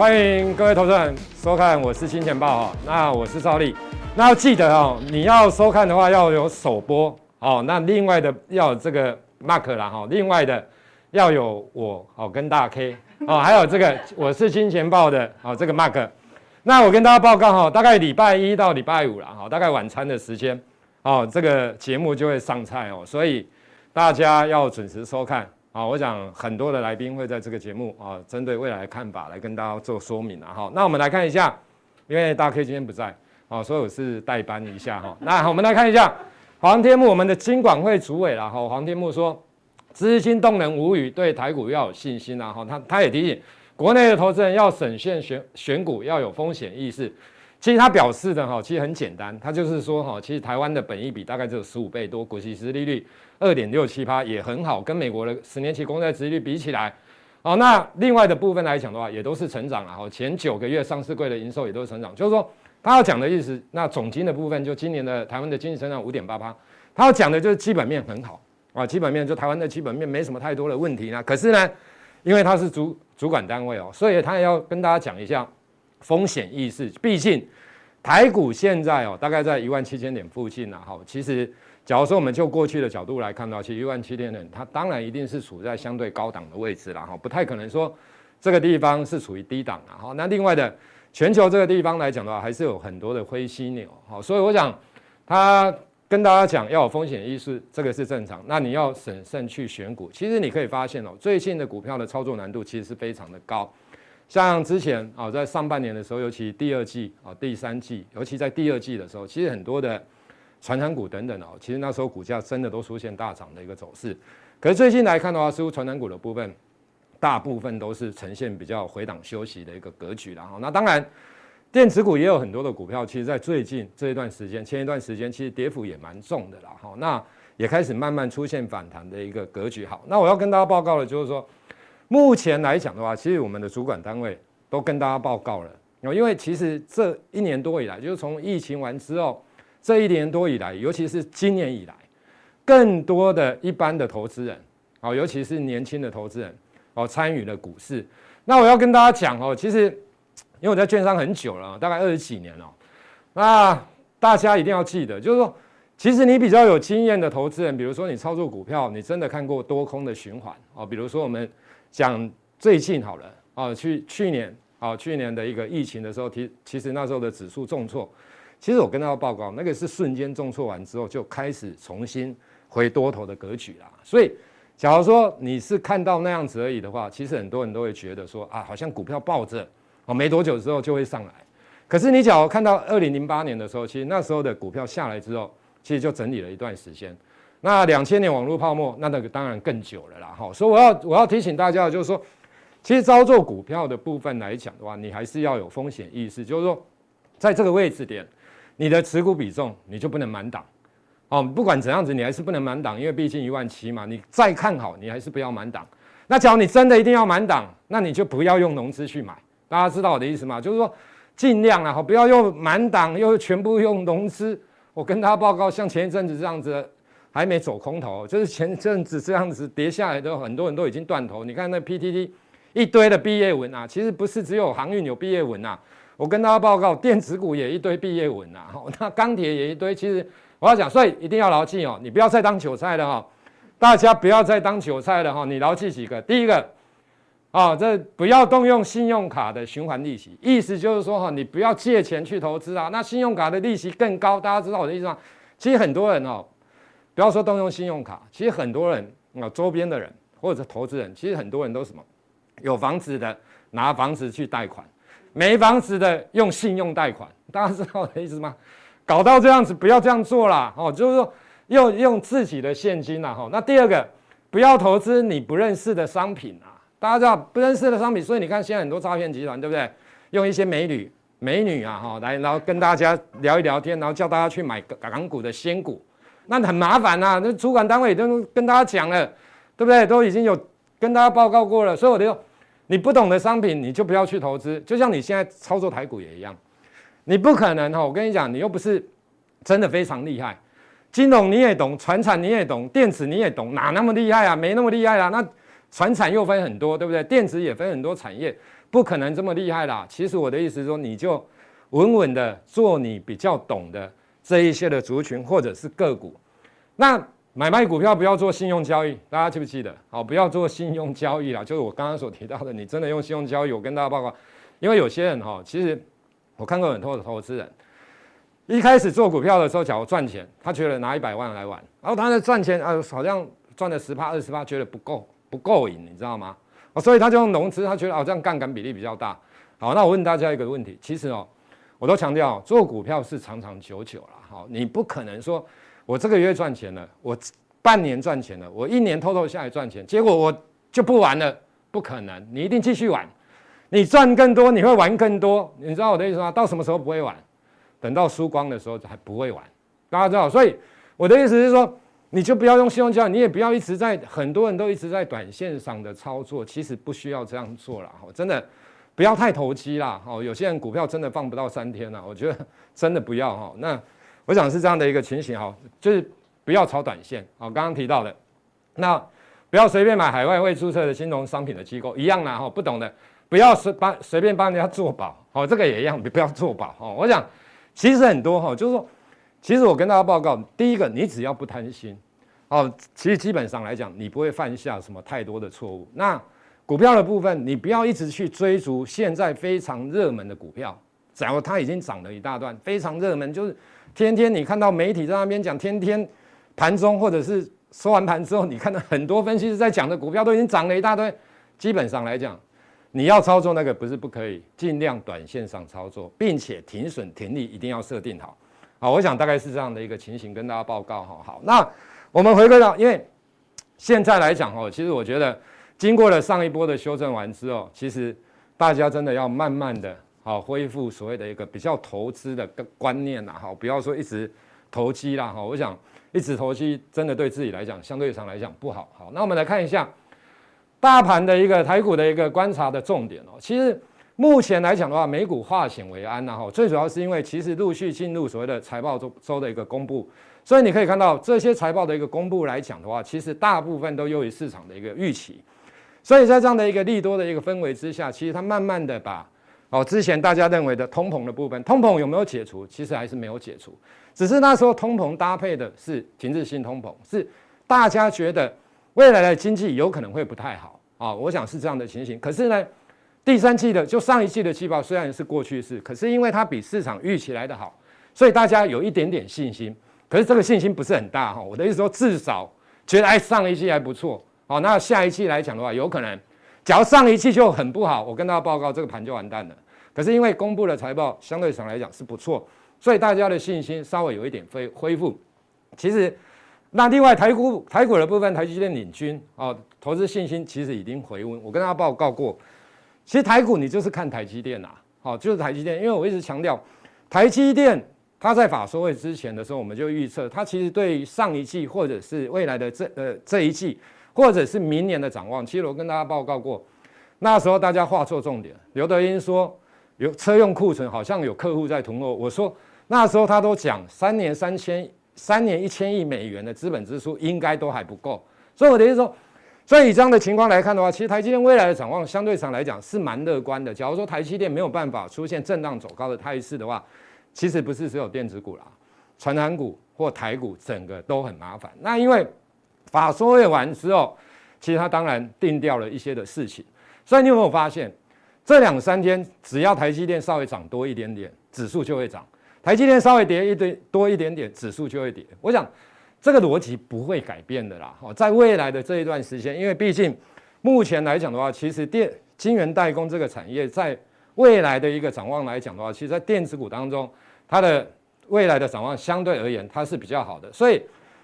欢迎各位投资人收看，我是金钱豹哈。那我是赵力，那要记得哦，你要收看的话要有首播哦。那另外的要有这个 mark 啦哈，另外的要有我哦跟大 K 哦，还有这个我是金钱豹的哦这个 mark。那我跟大家报告哈，大概礼拜一到礼拜五了哈，大概晚餐的时间哦，这个节目就会上菜哦，所以大家要准时收看。啊，我想很多的来宾会在这个节目啊，针对未来的看法来跟大家做说明啊。哈，那我们来看一下，因为大 K 今天不在啊，所以我是代班一下哈。那我们来看一下黄天木，我们的金管会主委了哈。黄天木说，资金动能无语，对台股要有信心啊。哈，他他也提醒国内的投资人要审慎选选股，要有风险意识。其实他表示的哈，其实很简单，他就是说哈，其实台湾的本益比大概只有十五倍多，股息殖利率二点六七八也很好，跟美国的十年期公债殖利率比起来，好，那另外的部分来讲的话，也都是成长了哈，前九个月上市柜的营收也都是成长，就是说他要讲的意思，那总经的部分就今年的台湾的经济成长五点八八，他要讲的就是基本面很好啊，基本面就台湾的基本面没什么太多的问题呢，可是呢，因为他是主主管单位哦，所以他也要跟大家讲一下。风险意识，毕竟台股现在哦，大概在一万七千点附近啊。哈，其实，假如说我们就过去的角度来看到，其实一万七千点，它当然一定是处在相对高档的位置了哈，不太可能说这个地方是处于低档了。哈，那另外的全球这个地方来讲的话，还是有很多的灰犀牛。哈，所以我想他跟大家讲要有风险意识，这个是正常。那你要审慎去选股，其实你可以发现哦，最近的股票的操作难度其实是非常的高。像之前啊，在上半年的时候，尤其第二季啊、第三季，尤其在第二季的时候，其实很多的传产股等等哦，其实那时候股价真的都出现大涨的一个走势。可是最近来看的话，似乎传产股的部分大部分都是呈现比较回档休息的一个格局了哈。那当然，电子股也有很多的股票，其实在最近这一段时间，前一段时间其实跌幅也蛮重的了哈。那也开始慢慢出现反弹的一个格局。好，那我要跟大家报告的就是说。目前来讲的话，其实我们的主管单位都跟大家报告了，因为其实这一年多以来，就是从疫情完之后，这一年多以来，尤其是今年以来，更多的一般的投资人，哦，尤其是年轻的投资人，哦，参与了股市。那我要跟大家讲哦，其实因为我在券商很久了，大概二十几年了，那大家一定要记得，就是说，其实你比较有经验的投资人，比如说你操作股票，你真的看过多空的循环哦，比如说我们。讲最近好了啊，去去年啊，去年的一个疫情的时候，其其实那时候的指数重挫，其实我跟大家报告，那个是瞬间重挫完之后就开始重新回多头的格局啦。所以，假如说你是看到那样子而已的话，其实很多人都会觉得说啊，好像股票抱着哦，没多久之后就会上来。可是你假如看到二零零八年的时候，其实那时候的股票下来之后，其实就整理了一段时间。那两千年网络泡沫，那那个当然更久了啦，哈，所以我要我要提醒大家就是说，其实操作股票的部分来讲的话，你还是要有风险意识，就是说，在这个位置点，你的持股比重你就不能满档，哦，不管怎样子，你还是不能满档，因为毕竟一万七嘛，你再看好，你还是不要满档。那假如你真的一定要满档，那你就不要用融资去买，大家知道我的意思吗？就是说，尽量啊，不要用满档，又全部用融资。我跟他报告，像前一阵子这样子。还没走空头，就是前阵子这样子跌下来的，很多人都已经断头。你看那 PTT 一堆的毕业文啊，其实不是只有航运有毕业文啊。我跟大家报告，电子股也一堆毕业文啊，那钢铁也一堆。其实我要讲，所以一定要牢记哦，你不要再当韭菜了哈，大家不要再当韭菜了哈。你牢记几个，第一个啊，这不要动用信用卡的循环利息，意思就是说哈，你不要借钱去投资啊，那信用卡的利息更高，大家知道我的意思吗？其实很多人哦。不要说动用信用卡，其实很多人啊，周边的人或者投资人，其实很多人都什么，有房子的拿房子去贷款，没房子的用信用贷款，大家知道我的意思吗？搞到这样子，不要这样做啦，哦，就是说用用自己的现金啦，哈。那第二个，不要投资你不认识的商品啊，大家知道不认识的商品，所以你看现在很多诈骗集团，对不对？用一些美女美女啊，哈，来然后跟大家聊一聊天，然后叫大家去买港股的仙股。那很麻烦呐、啊，那主管单位都跟大家讲了，对不对？都已经有跟大家报告过了，所以我就，你不懂的商品你就不要去投资。就像你现在操作台股也一样，你不可能哈，我跟你讲，你又不是真的非常厉害，金融你也懂，传产你也懂，电子你也懂，哪那么厉害啊？没那么厉害啊。那传产又分很多，对不对？电子也分很多产业，不可能这么厉害啦。其实我的意思是说，你就稳稳的做你比较懂的这一些的族群或者是个股。那买卖股票不要做信用交易，大家记不记得？好，不要做信用交易啦。就是我刚刚所提到的，你真的用信用交易，我跟大家报告，因为有些人哈，其实我看过很多的投资人。一开始做股票的时候，假如赚钱，他觉得拿一百万来玩，然后他的赚钱啊，好像赚了十趴二十趴，觉得不够不够瘾，你知道吗？所以他就用融资，他觉得好像杠杆比例比较大。好，那我问大家一个问题，其实哦，我都强调做股票是长长久久了，好，你不可能说我这个月赚钱了，我半年赚钱了，我一年偷偷下来赚钱，结果我就不玩了，不可能，你一定继续玩，你赚更多，你会玩更多，你知道我的意思吗？到什么时候不会玩？等到输光的时候还不会玩，大家知道，所以我的意思是说，你就不要用信用交易，你也不要一直在，很多人都一直在短线上的操作，其实不需要这样做了，哈，真的不要太投机啦，哈，有些人股票真的放不到三天了，我觉得真的不要哈。那我想是这样的一个情形哈，就是不要炒短线，好，刚刚提到的，那不要随便买海外未注册的金融商品的机构一样啦，哈，不懂的不要随帮随便帮人家做保，好，这个也一样，不要做保，哈，我想。其实很多哈，就是说，其实我跟大家报告，第一个，你只要不贪心，哦，其实基本上来讲，你不会犯下什么太多的错误。那股票的部分，你不要一直去追逐现在非常热门的股票，假如它已经涨了一大段，非常热门，就是天天你看到媒体在那边讲，天天盘中或者是收完盘之后，你看到很多分析师在讲的股票都已经涨了一大堆，基本上来讲。你要操作那个不是不可以，尽量短线上操作，并且停损停利一定要设定好。好，我想大概是这样的一个情形跟大家报告哈。好，那我们回归到，因为现在来讲哦，其实我觉得经过了上一波的修正完之后，其实大家真的要慢慢的好恢复所谓的一个比较投资的观念呐，好，不要说一直投机啦哈。我想一直投机真的对自己来讲，相对上来讲不好。好，那我们来看一下。大盘的一个台股的一个观察的重点哦，其实目前来讲的话，美股化险为安呐哈，最主要是因为其实陆续进入所谓的财报周周的一个公布，所以你可以看到这些财报的一个公布来讲的话，其实大部分都优于市场的一个预期，所以在这样的一个利多的一个氛围之下，其实它慢慢的把哦之前大家认为的通膨的部分，通膨有没有解除？其实还是没有解除，只是那时候通膨搭配的是停滞性通膨，是大家觉得。未来的经济有可能会不太好啊，我想是这样的情形。可是呢，第三季的就上一季的季报虽然是过去式，可是因为它比市场预期来的好，所以大家有一点点信心。可是这个信心不是很大哈。我的意思说，至少觉得哎上一季还不错，好，那下一季来讲的话，有可能，只要上一季就很不好，我跟大家报告这个盘就完蛋了。可是因为公布的财报相对上来讲是不错，所以大家的信心稍微有一点恢恢复。其实。那另外台股台股的部分，台积电领军哦，投资信心其实已经回温。我跟大家报告过，其实台股你就是看台积电呐，好，就是台积电，因为我一直强调，台积电它在法说会之前的时候，我们就预测它其实对上一季或者是未来的这呃这一季，或者是明年的展望，其实我跟大家报告过，那时候大家画错重点，刘德英说有车用库存好像有客户在囤货，我说那时候他都讲三年三千。三年一千亿美元的资本支出应该都还不够，所以我的意思说，所以以这样的情况来看的话，其实台积电未来的展望相对上来讲是蛮乐观的。假如说台积电没有办法出现震荡走高的态势的话，其实不是只有电子股啦，传产股或台股整个都很麻烦。那因为法说会完之后，其实它当然定掉了一些的事情，所以你有没有发现，这两三天只要台积电稍微涨多一点点，指数就会涨。台积电稍微跌一堆多一点点，指数就会跌。我想这个逻辑不会改变的啦。哦，在未来的这一段时间，因为毕竟目前来讲的话，其实电晶圆代工这个产业在未来的一个展望来讲的话，其实在电子股当中，它的未来的展望相对而言它是比较好的，所以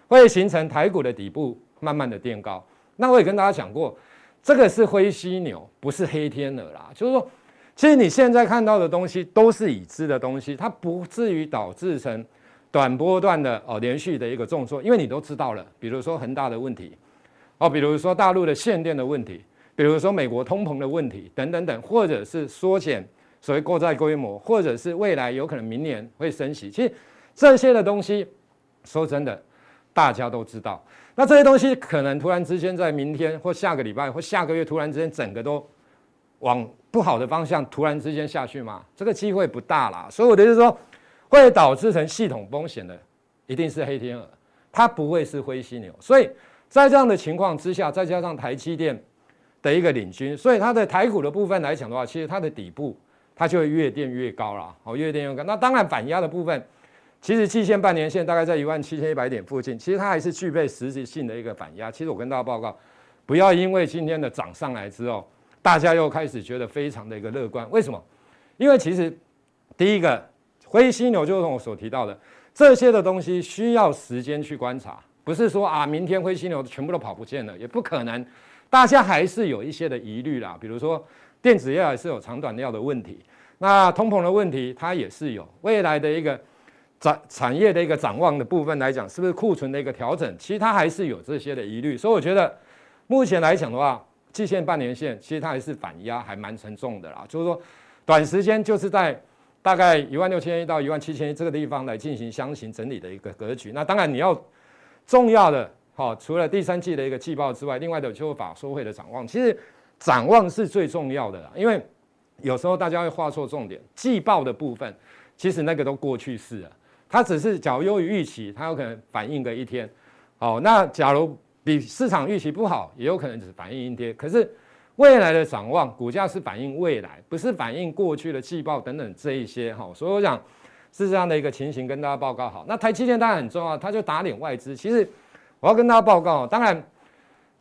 会形成台股的底部慢慢的垫高。那我也跟大家讲过，这个是灰犀牛，不是黑天鹅啦，就是说。其实你现在看到的东西都是已知的东西，它不至于导致成短波段的哦连续的一个重挫，因为你都知道了，比如说恒大的问题，哦，比如说大陆的限电的问题，比如说美国通膨的问题等等等，或者是缩减所谓购债规模，或者是未来有可能明年会升息，其实这些的东西说真的大家都知道，那这些东西可能突然之间在明天或下个礼拜或下个月突然之间整个都。往不好的方向突然之间下去吗？这个机会不大啦。所以我的意思说，会导致成系统风险的，一定是黑天鹅，它不会是灰犀牛。所以在这样的情况之下，再加上台积电的一个领军，所以它的台股的部分来讲的话，其实它的底部它就会越垫越高了。哦，越垫越高。那当然反压的部分。其实季线、半年线大概在一万七千一百点附近，其实它还是具备实质性的一个反压。其实我跟大家报告，不要因为今天的涨上来之后，大家又开始觉得非常的一个乐观。为什么？因为其实第一个灰犀牛就是我所提到的这些的东西需要时间去观察，不是说啊明天灰犀牛全部都跑不见了，也不可能。大家还是有一些的疑虑啦，比如说电子业还是有长短料的问题，那通膨的问题它也是有未来的一个。产产业的一个展望的部分来讲，是不是库存的一个调整？其实它还是有这些的疑虑，所以我觉得目前来讲的话，季线、半年线其实它还是反压，还蛮沉重的啦。就是说，短时间就是在大概一万六千一到一万七千一这个地方来进行箱型整理的一个格局。那当然你要重要的哈，除了第三季的一个季报之外，另外的就是法收会的展望。其实展望是最重要的啦，因为有时候大家会画错重点，季报的部分其实那个都过去式了。它只是假如优于预期，它有可能反应个一天，好，那假如比市场预期不好，也有可能只反应一天。可是未来的展望，股价是反映未来，不是反映过去的季报等等这一些哈。所以我想是这样的一个情形跟大家报告好。那台积电当然很重要，它就打脸外资。其实我要跟大家报告，当然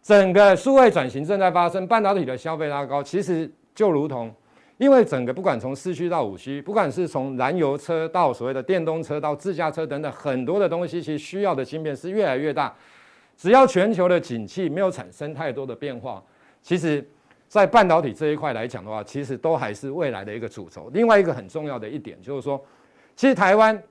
整个数位转型正在发生，半导体的消费拉高，其实就如同。因为整个不管从四驱到五驱，不管是从燃油车到所谓的电动车到自驾车等等，很多的东西其实需要的芯片是越来越大。只要全球的景气没有产生太多的变化，其实，在半导体这一块来讲的话，其实都还是未来的一个主轴。另外一个很重要的一点就是说，其实台湾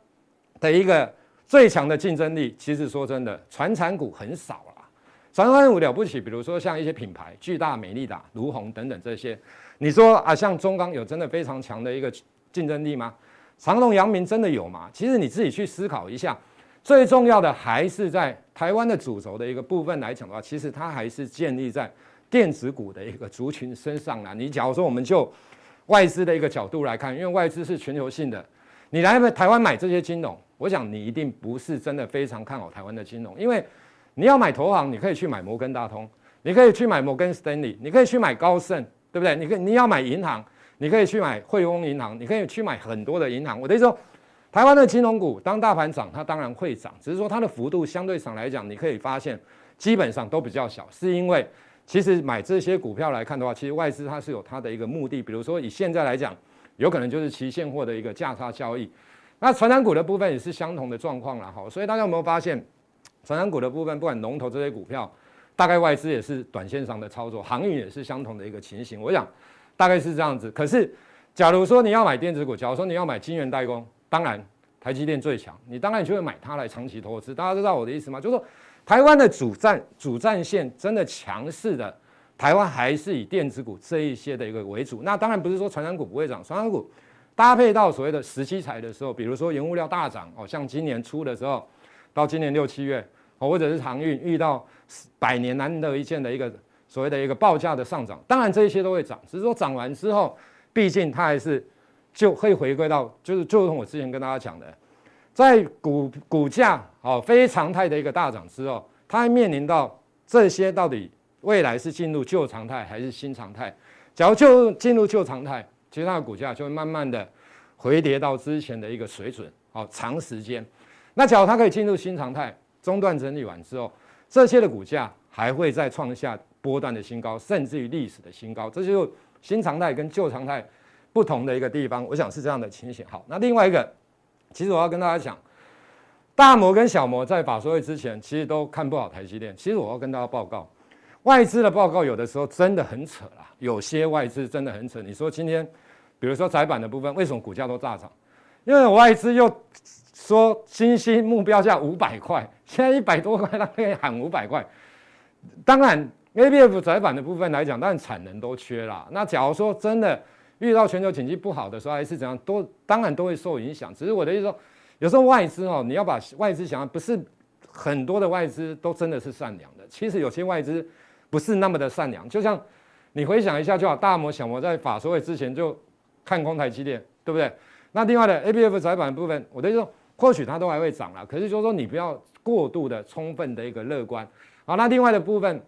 的一个最强的竞争力，其实说真的，传产股很少了。传产股了不起，比如说像一些品牌，巨大、美利达、儒鸿等等这些。你说啊，像中钢有真的非常强的一个竞争力吗？长荣、阳明真的有吗？其实你自己去思考一下，最重要的还是在台湾的主轴的一个部分来讲的话，其实它还是建立在电子股的一个族群身上啦。你假如说我们就外资的一个角度来看，因为外资是全球性的，你来台湾买这些金融，我想你一定不是真的非常看好台湾的金融，因为你要买投行，你可以去买摩根大通，你可以去买摩根斯丹利，你可以去买高盛。对不对？你可以你要买银行，你可以去买汇丰银行，你可以去买很多的银行。我的意思说，台湾的金融股当大盘涨，它当然会涨，只是说它的幅度相对上来讲，你可以发现基本上都比较小，是因为其实买这些股票来看的话，其实外资它是有它的一个目的，比如说以现在来讲，有可能就是期现货的一个价差交易。那传产股的部分也是相同的状况了哈，所以大家有没有发现，传产股的部分不管龙头这些股票。大概外资也是短线上的操作，航运也是相同的一个情形。我想大概是这样子。可是，假如说你要买电子股，假如说你要买晶圆代工，当然台积电最强，你当然就会买它来长期投资。大家知道我的意思吗？就是说，台湾的主战主战线真的强势的，台湾还是以电子股这一些的一个为主。那当然不是说传染股不会涨，传染股搭配到所谓的十七财的时候，比如说原物料大涨哦，像今年初的时候，到今年六七月。或者是航运遇到百年难得一见的一个所谓的一个报价的上涨，当然这一些都会涨，只是说涨完之后，毕竟它还是就会回归到就是就如我之前跟大家讲的，在股股价哦非常态的一个大涨之后，它还面临到这些到底未来是进入旧常态还是新常态？假如就进入旧常态，其实它的股价就会慢慢的回跌到之前的一个水准，哦长时间。那假如它可以进入新常态。中段整理完之后，这些的股价还会再创下波段的新高，甚至于历史的新高。这就是新常态跟旧常态不同的一个地方。我想是这样的情形。好，那另外一个，其实我要跟大家讲，大摩跟小摩在法说会之前，其实都看不好台积电。其实我要跟大家报告，外资的报告有的时候真的很扯啦，有些外资真的很扯。你说今天，比如说窄板的部分，为什么股价都大涨？因为外资又。说新兴目标价五百块，现在一百多块，他可以喊五百块。当然，ABF 载板的部分来讲，当然产能都缺啦。那假如说真的遇到全球经济不好的时候，还是怎样，都当然都会受影响。只是我的意思说，有时候外资哦，你要把外资想，不是很多的外资都真的是善良的。其实有些外资不是那么的善良，就像你回想一下就好，大摩小摩在法说会之前就看空台积电，对不对？那另外的 A B F 载板的部分，我的意思说，或许它都还会涨了，可是就是说你不要过度的充分的一个乐观。好，那另外的部分，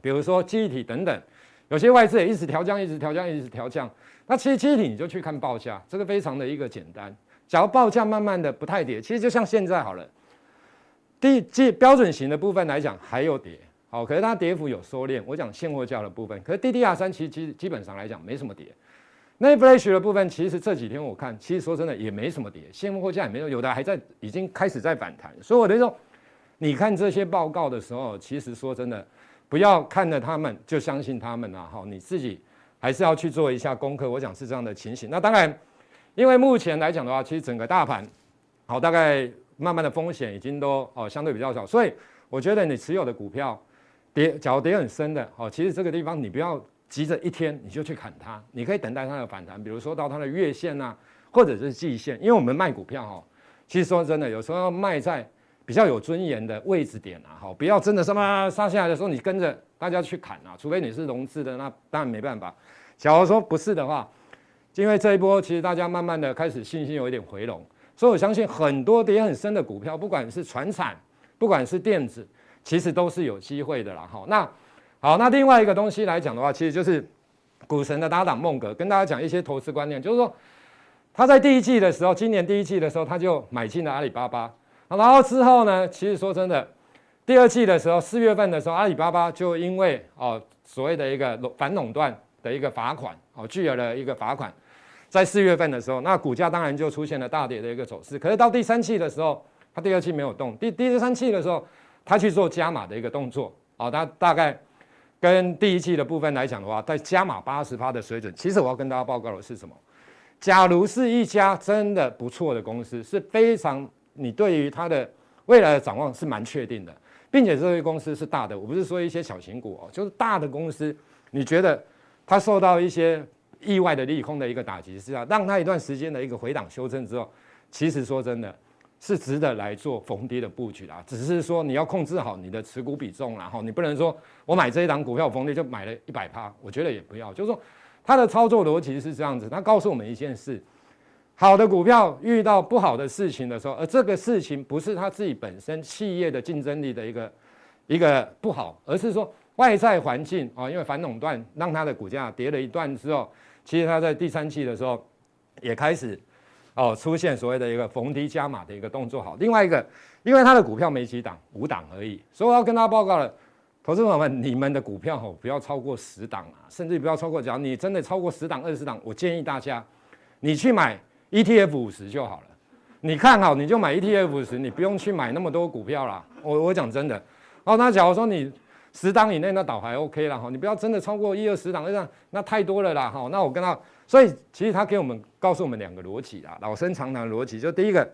比如说记忆体等等，有些外资也一直调降，一直调降，一直调降。那其实记忆体你就去看报价，这个非常的一个简单。假如报价慢慢的不太跌，其实就像现在好了。第即标准型的部分来讲还有跌，好，可是它跌幅有收敛。我讲现货价的部分，可是 DDR 三其实基基本上来讲没什么跌。那 Flash 的部分，其实这几天我看，其实说真的也没什么跌，现货价也没有，有的还在已经开始在反弹。所以我的说，你看这些报告的时候，其实说真的，不要看着他们就相信他们啊，好，你自己还是要去做一下功课。我讲是这样的情形。那当然，因为目前来讲的话，其实整个大盘，好，大概。慢慢的风险已经都哦相对比较少，所以我觉得你持有的股票跌，假如跌很深的哦，其实这个地方你不要急着一天你就去砍它，你可以等待它的反弹，比如说到它的月线、啊，或者是季线，因为我们卖股票哈，其实说真的，有时候要卖在比较有尊严的位置点啊，哈，不要真的什么杀下来的时候你跟着大家去砍啊，除非你是融资的，那当然没办法。假如说不是的话，因为这一波其实大家慢慢的开始信心有一点回笼。所以我相信很多跌很深的股票，不管是传产，不管是电子，其实都是有机会的啦。哈，那好，那另外一个东西来讲的话，其实就是股神的搭档孟格跟大家讲一些投资观念，就是说他在第一季的时候，今年第一季的时候他就买进了阿里巴巴，然后之后呢，其实说真的，第二季的时候，四月份的时候，阿里巴巴就因为哦所谓的一个反垄断的一个罚款，哦巨额的一个罚款。在四月份的时候，那股价当然就出现了大跌的一个走势。可是到第三季的时候，他第二季没有动，第第三季的时候，他去做加码的一个动作。哦，他大概跟第一季的部分来讲的话，在加码八十趴的水准。其实我要跟大家报告的是什么？假如是一家真的不错的公司，是非常你对于它的未来的展望是蛮确定的，并且这些公司是大的，我不是说一些小型股哦，就是大的公司，你觉得它受到一些。意外的利空的一个打击是啊，让它一段时间的一个回档修正之后，其实说真的是值得来做逢低的布局啦。只是说你要控制好你的持股比重，然后你不能说我买这一档股票逢低就买了一百趴，我觉得也不要。就是说它的操作逻辑是这样子，它告诉我们一件事：好的股票遇到不好的事情的时候，而这个事情不是它自己本身企业的竞争力的一个一个不好，而是说外在环境啊，因为反垄断让它的股价跌了一段之后。其实它在第三期的时候也开始哦出现所谓的一个逢低加码的一个动作。好，另外一个，因为它的股票没几档，五档而已，所以我要跟大家报告了，投资朋友们，你们的股票哦不要超过十档啊，甚至不要超过，只要你真的超过十档、二十档，我建议大家你去买 ETF 五十就好了。你看好你就买 ETF 五十，你不用去买那么多股票啦。我我讲真的，哦，那假如说你。十档以内那倒还 OK 了哈，你不要真的超过一二十档，那那太多了啦哈。那我跟他，所以其实他给我们告诉我们两个逻辑啊，老生常谈逻辑，就第一个，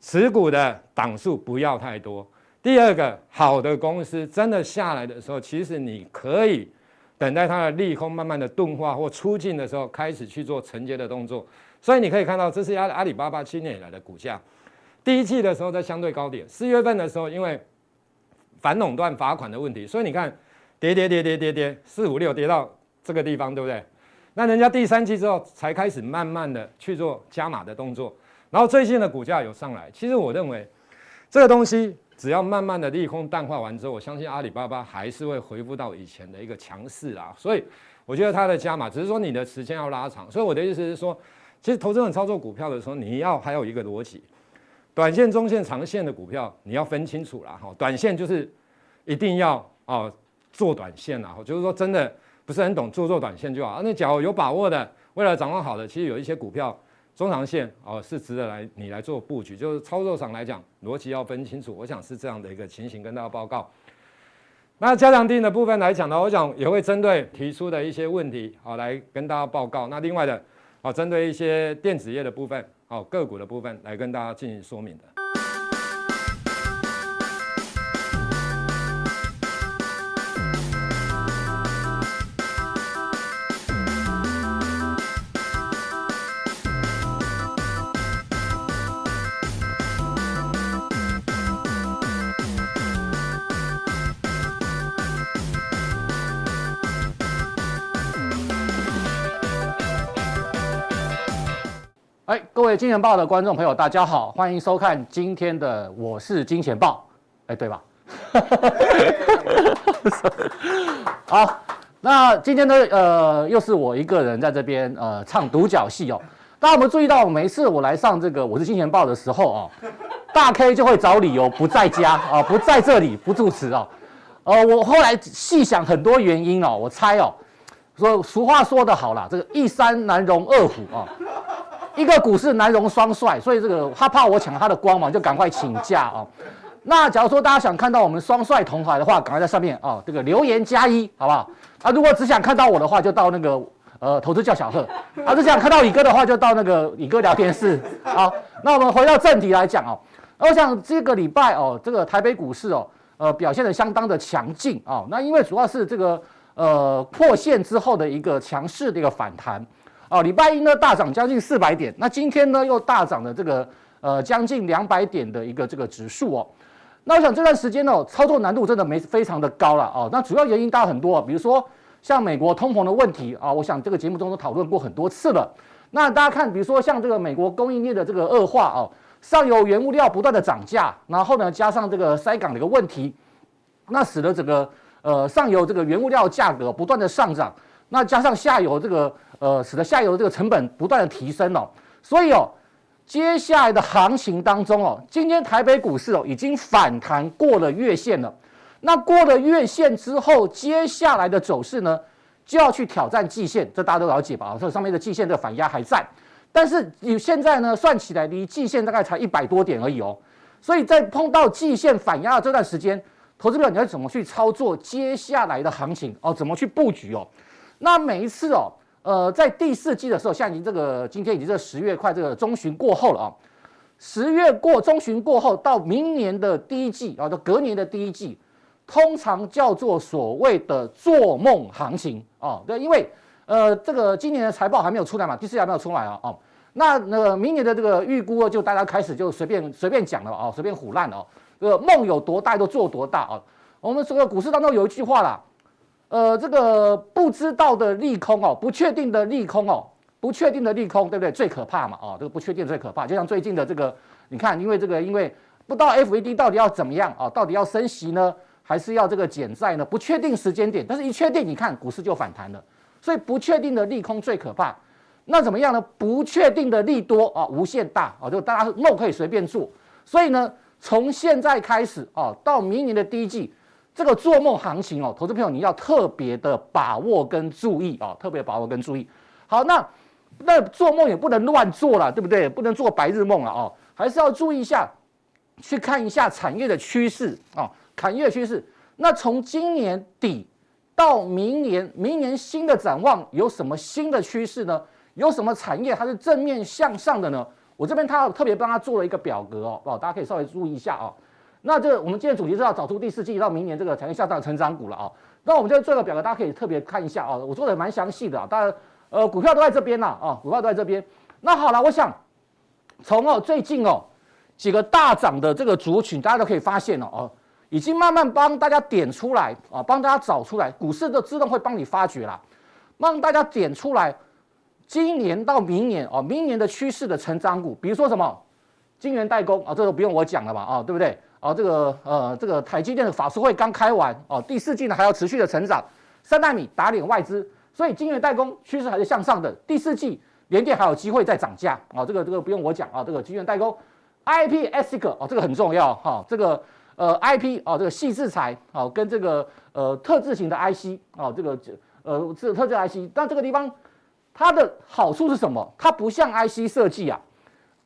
持股的档数不要太多；第二个，好的公司真的下来的时候，其实你可以等待它的利空慢慢的钝化或出尽的时候，开始去做承接的动作。所以你可以看到，这是阿阿里巴巴七年以来的股价，第一季的时候在相对高点，四月份的时候因为。反垄断罚款的问题，所以你看，跌跌跌跌跌跌，四五六跌到这个地方，对不对？那人家第三季之后才开始慢慢的去做加码的动作，然后最近的股价有上来。其实我认为，这个东西只要慢慢的利空淡化完之后，我相信阿里巴巴还是会恢复到以前的一个强势啊。所以我觉得它的加码，只是说你的时间要拉长。所以我的意思是说，其实投资人操作股票的时候，你要还有一个逻辑。短线、中线、长线的股票，你要分清楚了哈。短线就是一定要哦做短线啊，就是说真的不是很懂做做短线就好。那假如有把握的，未来掌握好的，其实有一些股票中长线哦是值得来你来做布局。就是操作上来讲，逻辑要分清楚。我想是这样的一个情形跟大家报告。那加强定的部分来讲呢，我想也会针对提出的一些问题好来跟大家报告。那另外的啊，针对一些电子业的部分。好，个股的部分来跟大家进行说明的。各位金钱爆的观众朋友，大家好，欢迎收看今天的我是金钱爆，哎，对吧？好，那今天呢，呃，又是我一个人在这边呃唱独角戏哦。大家有没有注意到，每次我来上这个我是金钱爆的时候哦，大 K 就会找理由不在家啊，不在这里不主持哦。呃，我后来细想很多原因哦，我猜哦，说俗话说得好啦，这个一山难容二虎啊。一个股市难容双帅，所以这个他怕我抢他的光芒，就赶快请假啊。那假如说大家想看到我们双帅同台的话，赶快在上面啊这个留言加一，好不好？啊，如果只想看到我的话，就到那个呃投资叫小贺。啊，只想看到李哥的话，就到那个李哥聊天室。好，那我们回到正题来讲哦。我想这个礼拜哦，这个台北股市哦，呃表现得相当的强劲啊。那因为主要是这个呃破线之后的一个强势的一个反弹。哦，礼拜一呢大涨将近四百点，那今天呢又大涨了这个呃将近两百点的一个这个指数哦。那我想这段时间呢操作难度真的没非常的高了哦。那主要原因大很多，比如说像美国通膨的问题啊，我想这个节目中都讨论过很多次了。那大家看，比如说像这个美国供应链的这个恶化哦，上游原物料不断的涨价，然后呢加上这个塞港的一个问题，那使得整个呃上游这个原物料价格不断的上涨，那加上下游这个。呃，使得下游这个成本不断的提升哦，所以哦，接下来的行情当中哦，今天台北股市哦已经反弹过了月线了，那过了月线之后，接下来的走势呢就要去挑战季线，这大家都了解吧？这上面的季线的反压还在，但是你现在呢算起来离季线大概才一百多点而已哦，所以在碰到季线反压的这段时间，投资者你要怎么去操作接下来的行情哦？怎么去布局哦？那每一次哦。呃，在第四季的时候，像已经这个今天已经这十月快这个中旬过后了啊，十月过中旬过后，到明年的第一季啊，到隔年的第一季，通常叫做所谓的做梦行情啊，对，因为呃这个今年的财报还没有出来嘛，第四季还没有出来啊，哦，那那个明年的这个预估就大家开始就随便随便讲了啊，随便唬烂了啊，这个梦有多大都做多大啊，我们这个股市当中有一句话啦。呃，这个不知道的利空哦，不确定的利空哦，不确定的利空，对不对？最可怕嘛，哦，这个不确定最可怕。就像最近的这个，你看，因为这个，因为不知道 FED 到底要怎么样啊，到底要升息呢，还是要这个减债呢？不确定时间点，但是一确定，你看股市就反弹了。所以不确定的利空最可怕。那怎么样呢？不确定的利多啊，无限大啊，就大家梦可以随便做。所以呢，从现在开始啊，到明年的第一季。这个做梦行情哦，投资朋友你要特别的把握跟注意啊，特别把握跟注意。好，那那做梦也不能乱做了，对不对？不能做白日梦了哦，还是要注意一下，去看一下产业的趋势啊，产业趋势。那从今年底到明年，明年新的展望有什么新的趋势呢？有什么产业它是正面向上的呢？我这边他特别帮他做了一个表格哦，哦，大家可以稍微注意一下啊。那这个我们今天主题是要找出第四季到明年这个产业向上的成长股了啊。那我们就做个表格，大家可以特别看一下啊。我做的蛮详细的啊，当然呃股票都在这边呐啊，股票都在这边。那好了，我想从哦最近哦几个大涨的这个族群，大家都可以发现了哦，已经慢慢帮大家点出来啊，帮大家找出来，股市都自动会帮你发掘了，帮大家点出来，今年到明年哦，明年的趋势的成长股，比如说什么晶圆代工啊，这个不用我讲了吧啊，对不对？哦，这个呃，这个台积电的法说会刚开完哦，第四季呢还要持续的成长，三纳米打脸外资，所以晶圆代工趋势还是向上的。第四季联电还有机会再涨价啊，这个这个不用我讲啊，这个晶圆代工，IP ASIC 哦，这个很重要哈，这个呃 IP 哦，这个矽智财哦，跟这个呃特制型的 IC 哦，这个呃这特制 IC，但这个地方它的好处是什么？它不像 IC 设计啊。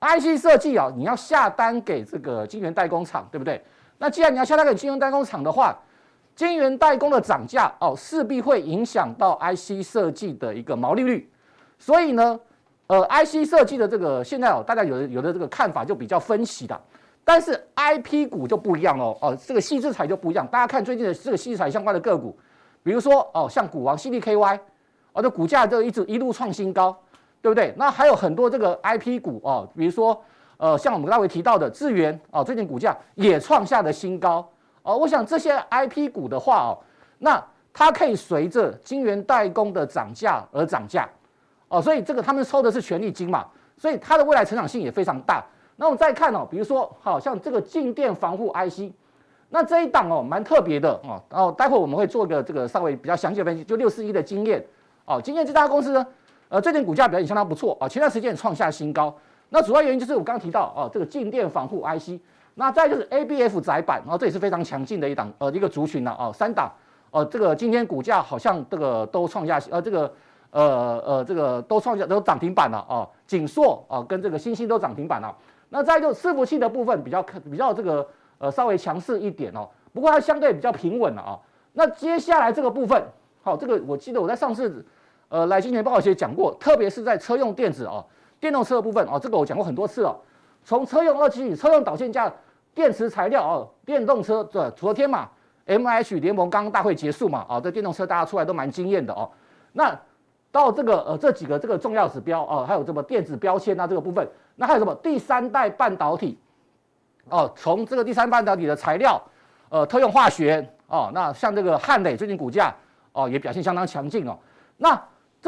IC 设计啊，你要下单给这个晶圆代工厂，对不对？那既然你要下单给晶圆代工厂的话，晶圆代工的涨价哦，势必会影响到 IC 设计的一个毛利率。所以呢，呃，IC 设计的这个现在哦，大家有的有的这个看法就比较分歧的。但是 IP 股就不一样喽，哦，这个矽智财就不一样。大家看最近的这个矽智财相关的个股，比如说哦，像股王 CDKY，哦，这股价就一直一路创新高。对不对？那还有很多这个 IP 股哦，比如说，呃，像我们刚才提到的智元哦，最近股价也创下了新高哦。我想这些 IP 股的话哦，那它可以随着晶圆代工的涨价而涨价哦，所以这个他们抽的是权利金嘛，所以它的未来成长性也非常大。那我们再看哦，比如说好像这个静电防护 IC，那这一档哦蛮特别的哦，然后待会我们会做个这个稍微比较详细的分析，就六四一的经验哦，经验这家公司呢，呃，最近股价表现相当不错啊，前段时间创下新高。那主要原因就是我刚刚提到哦，这个静电防护 IC，那再就是 ABF 窄板，然后这也是非常强劲的一档呃一个族群了哦，三档哦，这个今天股价好像这个都创下呃这个呃呃这个都创下都涨停板了哦，景硕啊跟这个欣兴都涨停板了。那再就伺服器的部分比较比较这个呃稍微强势一点哦，不过它相对比较平稳了啊。那接下来这个部分，好，这个我记得我在上次呃来金钱报时讲过，特别是在车用电子哦。电动车的部分哦，这个我讲过很多次了。从车用二极体、车用导线架、电池材料哦，电动车的昨天嘛，M H 联盟刚刚大会结束嘛，啊，这电动车大家出来都蛮惊艳的哦。那到这个呃这几个这个重要指标哦，还有这么电子标签啊这个部分，那还有什么第三代半导体哦？从这个第三半导体的材料，呃，特用化学哦，那像这个汉磊最近股价哦也表现相当强劲哦，那。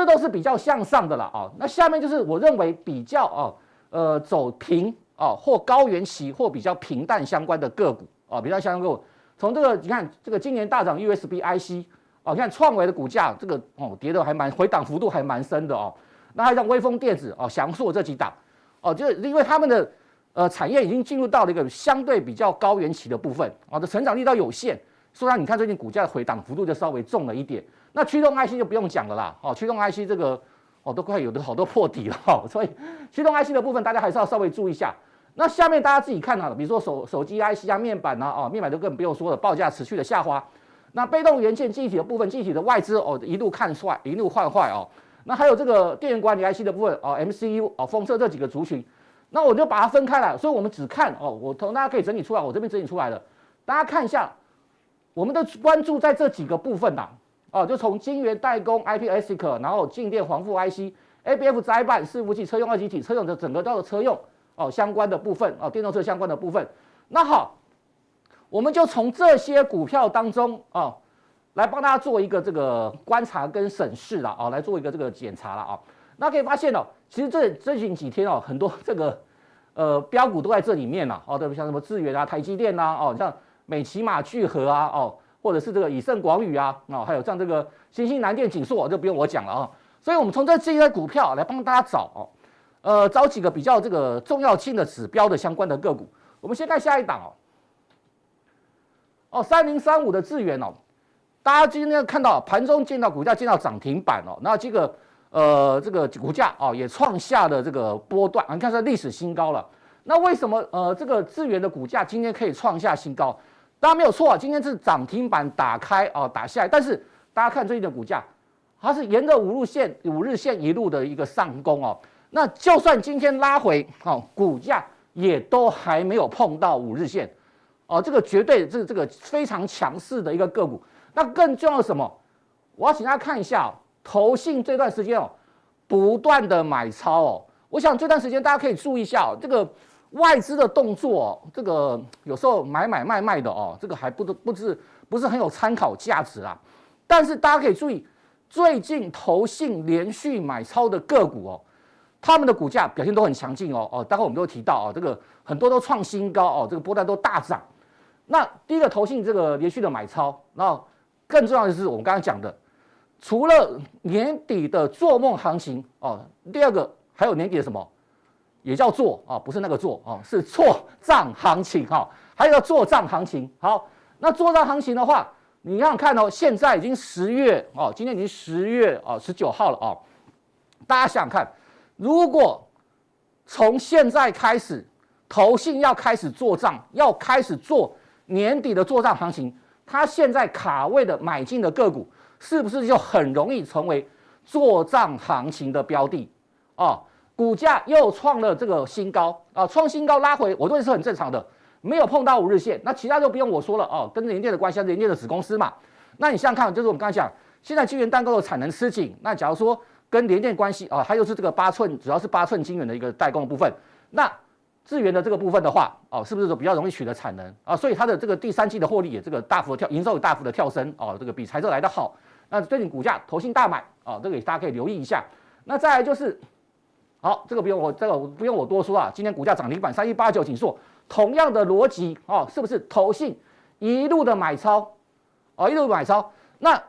这都是比较向上的了啊，那下面就是我认为比较啊，呃，走平啊或高原期或比较平淡相关的个股啊，比较相关个股。从这个你看，这个今年大涨 USB IC 哦，你看创维的股价这个哦跌的还蛮回档幅度还蛮深的哦。那还像微风电子哦、翔硕这几档哦，就是因为他们的呃产业已经进入到了一个相对比较高原期的部分啊，的成长力道有限，所以你看最近股价的回档幅度就稍微重了一点。那驱动 IC 就不用讲了啦，哦，驱动 IC 这个哦都快有的好多破底了哈，所以驱动 IC 的部分大家还是要稍微注意一下。那下面大家自己看啊，比如说手手机 IC 啊、面板呐，哦，面板都更不用说了，报价持续的下滑。那被动元件记忆体的部分，记忆体的外资哦一路看坏，一路换坏哦。那还有这个电源管理 IC 的部分哦，MCU 哦，封测这几个族群，那我就把它分开了，所以我们只看哦，我同大家可以整理出来，我这边整理出来了，大家看一下，我们的关注在这几个部分呐。哦，就从晶圆代工、IP ASIC，然后静电防护 IC、ABF 载板、伺服器、车用二极体、车用的整个到的车用哦相关的部分哦，电动车相关的部分。那好，我们就从这些股票当中哦，来帮大家做一个这个观察跟审视了、哦，来做一个这个检查了啊、哦。那可以发现哦，其实这最近几天哦，很多这个呃标股都在这里面了哦，对不像什么智原啊、台积电呐哦，像美琪玛聚合啊哦。或者是这个以盛广宇啊，啊，还有像这个新兴南电、景硕，就不用我讲了啊。所以，我们从这这些股票来帮大家找哦，呃，找几个比较这个重要性的指标的相关的个股。我们先看下一档哦，哦，三零三五的智原哦，大家今天看到盘中见到股价见到涨停板哦，那这个呃这个股价哦也创下了这个波段，你看是历史新高了。那为什么呃这个智原的股价今天可以创下新高？大家没有错啊，今天是涨停板打开哦，打下来，但是大家看最近的股价，它是沿着五日线、五日线一路的一个上攻哦。那就算今天拉回哦，股价也都还没有碰到五日线哦。这个绝对是这个非常强势的一个个股。那更重要的什么？我要请大家看一下哦，投信这段时间哦，不断的买超哦。我想这段时间大家可以注意一下哦，这个。外资的动作，这个有时候买买卖卖的哦，这个还不都不是不是很有参考价值啦。但是大家可以注意，最近投信连续买超的个股哦，他们的股价表现都很强劲哦哦。待会我们都提到哦，这个很多都创新高哦，这个波段都大涨。那第一个投信这个连续的买超，然后更重要的是我们刚刚讲的，除了年底的做梦行情哦，第二个还有年底的什么？也叫做啊，不是那个做啊，是做账行情哈，还有个做账行情。好，那做账行情的话，你想想看哦，现在已经十月哦，今天已经十月哦十九号了哦。大家想想看，如果从现在开始，投信要开始做账，要开始做年底的做账行情，它现在卡位的买进的个股，是不是就很容易成为做账行情的标的啊？股价又创了这个新高啊，创新高拉回，我认为是很正常的，没有碰到五日线，那其他就不用我说了哦，跟联电的关系，联电的子公司嘛。那你想想看，就是我们刚才讲，现在晶圆代工的产能吃紧，那假如说跟联电关系啊，它又是这个八寸，主要是八寸晶圆的一个代工的部分，那智原的这个部分的话，哦，是不是比较容易取得产能啊？所以它的这个第三季的获利也这个大幅的跳，营收也大幅的跳升哦，这个比财测来的好。那最近股价投信大买啊，这个大家可以留意一下。那再来就是。好，这个不用我这个不用我多说啊。今天股价涨停板三一八九景硕，同样的逻辑哦，是不是投信一路的买超哦，一路买超？那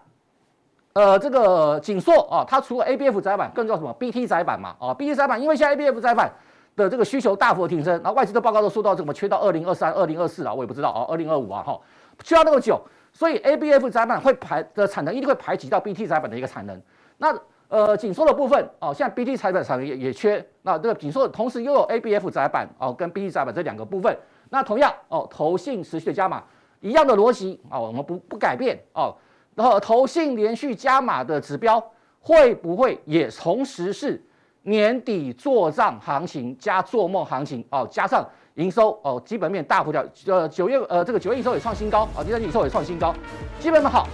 呃这个景硕哦，它除了 ABF 载板，更重要什么？BT 载板嘛哦，BT 载板，因为现在 ABF 载板的这个需求大幅提升，然后外资的报告都说到怎么缺到二零二三、二零二四了，我也不知道哦，二零二五啊哈，缺到那么久，所以 ABF 载板会排的产能一定会排挤到 BT 载板的一个产能。那呃，紧缩的部分哦，现在 BT 载板产能也也缺，那这个景硕同时又有 ABF 窄板哦跟 BT 窄板这两个部分，那同样哦，投信持续的加码，一样的逻辑哦，我们不不改变哦，然后投信连续加码的指标会不会也同时是年底做账行情加做梦行情哦，加上营收哦，基本面大幅掉，呃九月呃这个九月营收也创新高啊，第三季营收也创新高，基本面好，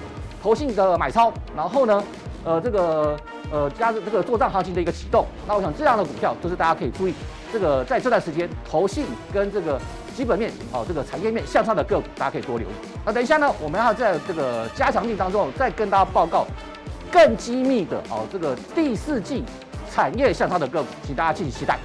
投信的买超，然后呢？呃，这个呃，加这个做账行情的一个启动，那我想这样的股票就是大家可以注意，这个在这段时间投信跟这个基本面哦，这个产业面向上的个股，大家可以多留意。那等一下呢，我们要在这个加强令当中再跟大家报告更机密的哦，这个第四季产业向上的个股，请大家敬请期待。